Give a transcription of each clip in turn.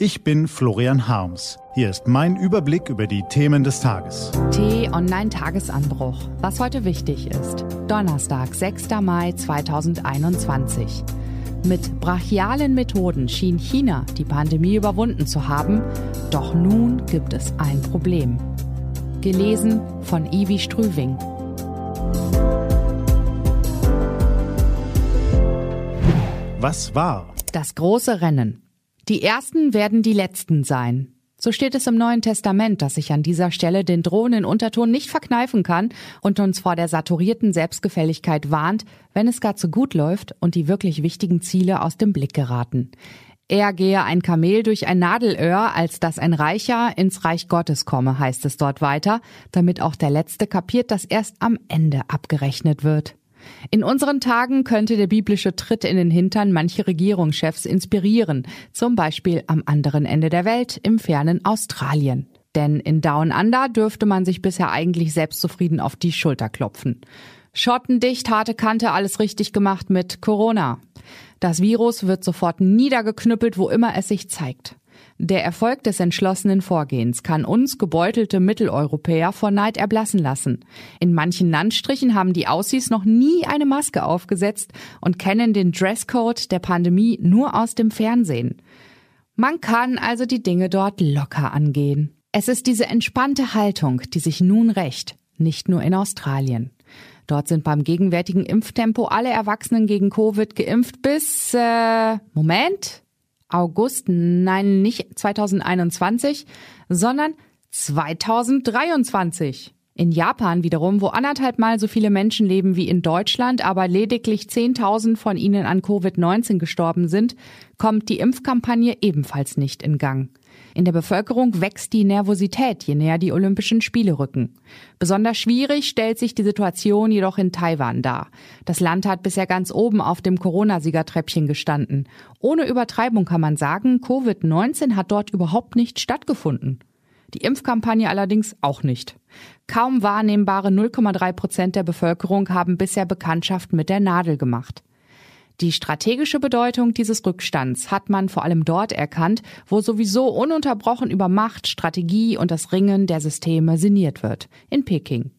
Ich bin Florian Harms. Hier ist mein Überblick über die Themen des Tages. T-Online-Tagesanbruch. Was heute wichtig ist. Donnerstag, 6. Mai 2021. Mit brachialen Methoden schien China die Pandemie überwunden zu haben. Doch nun gibt es ein Problem. Gelesen von Ivi Strüving. Was war? Das große Rennen. Die Ersten werden die Letzten sein. So steht es im Neuen Testament, dass ich an dieser Stelle den drohenden Unterton nicht verkneifen kann und uns vor der saturierten Selbstgefälligkeit warnt, wenn es gar zu gut läuft und die wirklich wichtigen Ziele aus dem Blick geraten. Eher gehe ein Kamel durch ein Nadelöhr, als dass ein Reicher ins Reich Gottes komme, heißt es dort weiter, damit auch der Letzte kapiert, dass erst am Ende abgerechnet wird. In unseren Tagen könnte der biblische Tritt in den Hintern manche Regierungschefs inspirieren, zum Beispiel am anderen Ende der Welt, im fernen Australien. Denn in Down Under dürfte man sich bisher eigentlich selbstzufrieden auf die Schulter klopfen. Schottendicht, harte Kante, alles richtig gemacht mit Corona. Das Virus wird sofort niedergeknüppelt, wo immer es sich zeigt. Der Erfolg des entschlossenen Vorgehens kann uns gebeutelte Mitteleuropäer vor Neid erblassen lassen. In manchen Landstrichen haben die Aussies noch nie eine Maske aufgesetzt und kennen den Dresscode der Pandemie nur aus dem Fernsehen. Man kann also die Dinge dort locker angehen. Es ist diese entspannte Haltung, die sich nun rächt, nicht nur in Australien. Dort sind beim gegenwärtigen Impftempo alle Erwachsenen gegen Covid geimpft bis äh, Moment August, nein, nicht 2021, sondern 2023. In Japan wiederum, wo anderthalb Mal so viele Menschen leben wie in Deutschland, aber lediglich 10.000 von ihnen an Covid-19 gestorben sind, kommt die Impfkampagne ebenfalls nicht in Gang. In der Bevölkerung wächst die Nervosität, je näher die Olympischen Spiele rücken. Besonders schwierig stellt sich die Situation jedoch in Taiwan dar. Das Land hat bisher ganz oben auf dem Corona-Siegertreppchen gestanden. Ohne Übertreibung kann man sagen, Covid-19 hat dort überhaupt nicht stattgefunden. Die Impfkampagne allerdings auch nicht. Kaum wahrnehmbare 0,3 Prozent der Bevölkerung haben bisher Bekanntschaft mit der Nadel gemacht. Die strategische Bedeutung dieses Rückstands hat man vor allem dort erkannt, wo sowieso ununterbrochen über Macht, Strategie und das Ringen der Systeme sinniert wird, in Peking.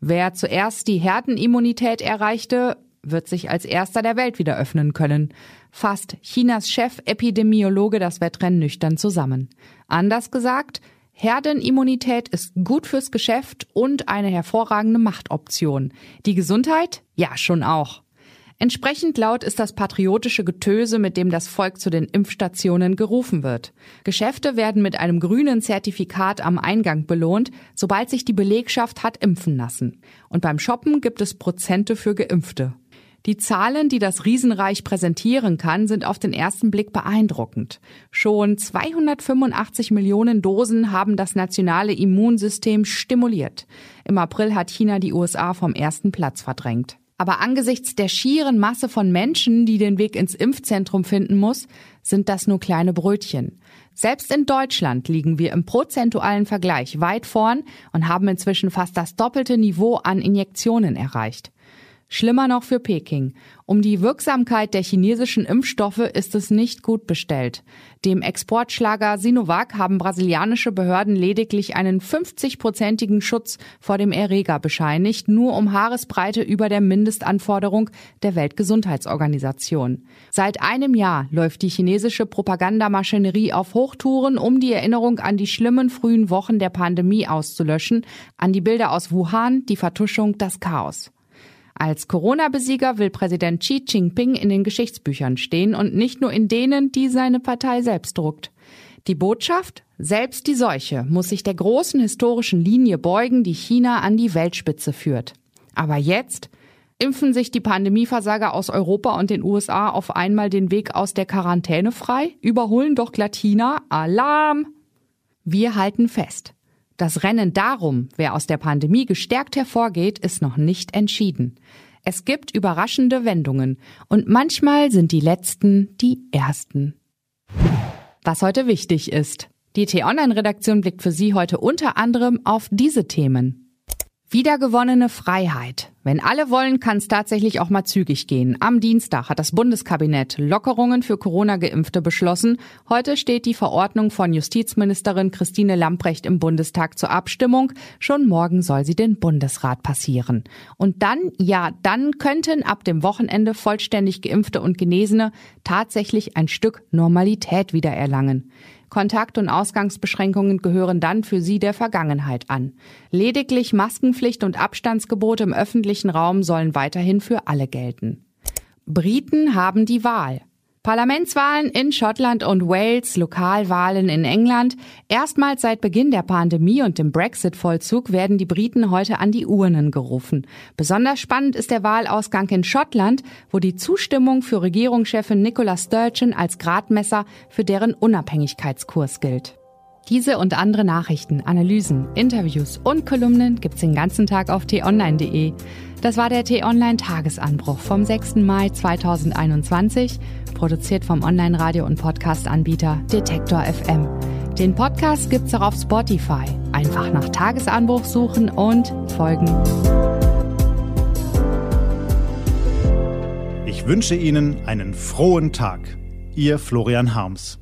Wer zuerst die Herdenimmunität erreichte, wird sich als erster der Welt wieder öffnen können. Fasst Chinas Chef-Epidemiologe das Wettrennen nüchtern zusammen. Anders gesagt, Herdenimmunität ist gut fürs Geschäft und eine hervorragende Machtoption. Die Gesundheit? Ja, schon auch. Entsprechend laut ist das patriotische Getöse, mit dem das Volk zu den Impfstationen gerufen wird. Geschäfte werden mit einem grünen Zertifikat am Eingang belohnt, sobald sich die Belegschaft hat impfen lassen. Und beim Shoppen gibt es Prozente für Geimpfte. Die Zahlen, die das Riesenreich präsentieren kann, sind auf den ersten Blick beeindruckend. Schon 285 Millionen Dosen haben das nationale Immunsystem stimuliert. Im April hat China die USA vom ersten Platz verdrängt. Aber angesichts der schieren Masse von Menschen, die den Weg ins Impfzentrum finden muss, sind das nur kleine Brötchen. Selbst in Deutschland liegen wir im prozentualen Vergleich weit vorn und haben inzwischen fast das doppelte Niveau an Injektionen erreicht. Schlimmer noch für Peking. Um die Wirksamkeit der chinesischen Impfstoffe ist es nicht gut bestellt. Dem Exportschlager Sinovac haben brasilianische Behörden lediglich einen 50-prozentigen Schutz vor dem Erreger bescheinigt, nur um Haaresbreite über der Mindestanforderung der Weltgesundheitsorganisation. Seit einem Jahr läuft die chinesische Propagandamaschinerie auf Hochtouren, um die Erinnerung an die schlimmen frühen Wochen der Pandemie auszulöschen, an die Bilder aus Wuhan, die Vertuschung, das Chaos. Als Corona-Besieger will Präsident Xi Jinping in den Geschichtsbüchern stehen und nicht nur in denen, die seine Partei selbst druckt. Die Botschaft? Selbst die Seuche muss sich der großen historischen Linie beugen, die China an die Weltspitze führt. Aber jetzt impfen sich die Pandemieversager aus Europa und den USA auf einmal den Weg aus der Quarantäne frei, überholen doch glatt. Alarm! Wir halten fest. Das Rennen darum, wer aus der Pandemie gestärkt hervorgeht, ist noch nicht entschieden. Es gibt überraschende Wendungen und manchmal sind die letzten die ersten. Was heute wichtig ist. Die T-Online-Redaktion blickt für Sie heute unter anderem auf diese Themen. Wiedergewonnene Freiheit. Wenn alle wollen, kann es tatsächlich auch mal zügig gehen. Am Dienstag hat das Bundeskabinett Lockerungen für Corona-Geimpfte beschlossen. Heute steht die Verordnung von Justizministerin Christine Lamprecht im Bundestag zur Abstimmung. Schon morgen soll sie den Bundesrat passieren. Und dann, ja, dann könnten ab dem Wochenende vollständig Geimpfte und Genesene tatsächlich ein Stück Normalität wiedererlangen. Kontakt- und Ausgangsbeschränkungen gehören dann für sie der Vergangenheit an. Lediglich Maskenpflicht und Abstandsgebote im öffentlichen Raum sollen weiterhin für alle gelten. Briten haben die Wahl. Parlamentswahlen in Schottland und Wales, Lokalwahlen in England. Erstmals seit Beginn der Pandemie und dem Brexit-Vollzug werden die Briten heute an die Urnen gerufen. Besonders spannend ist der Wahlausgang in Schottland, wo die Zustimmung für Regierungschefin Nicola Sturgeon als Gradmesser für deren Unabhängigkeitskurs gilt. Diese und andere Nachrichten, Analysen, Interviews und Kolumnen gibt's den ganzen Tag auf t-online.de. Das war der T-Online Tagesanbruch vom 6. Mai 2021, produziert vom Online-Radio- und Podcast-Anbieter Detektor FM. Den Podcast gibt's auch auf Spotify. Einfach nach Tagesanbruch suchen und folgen. Ich wünsche Ihnen einen frohen Tag. Ihr Florian Harms.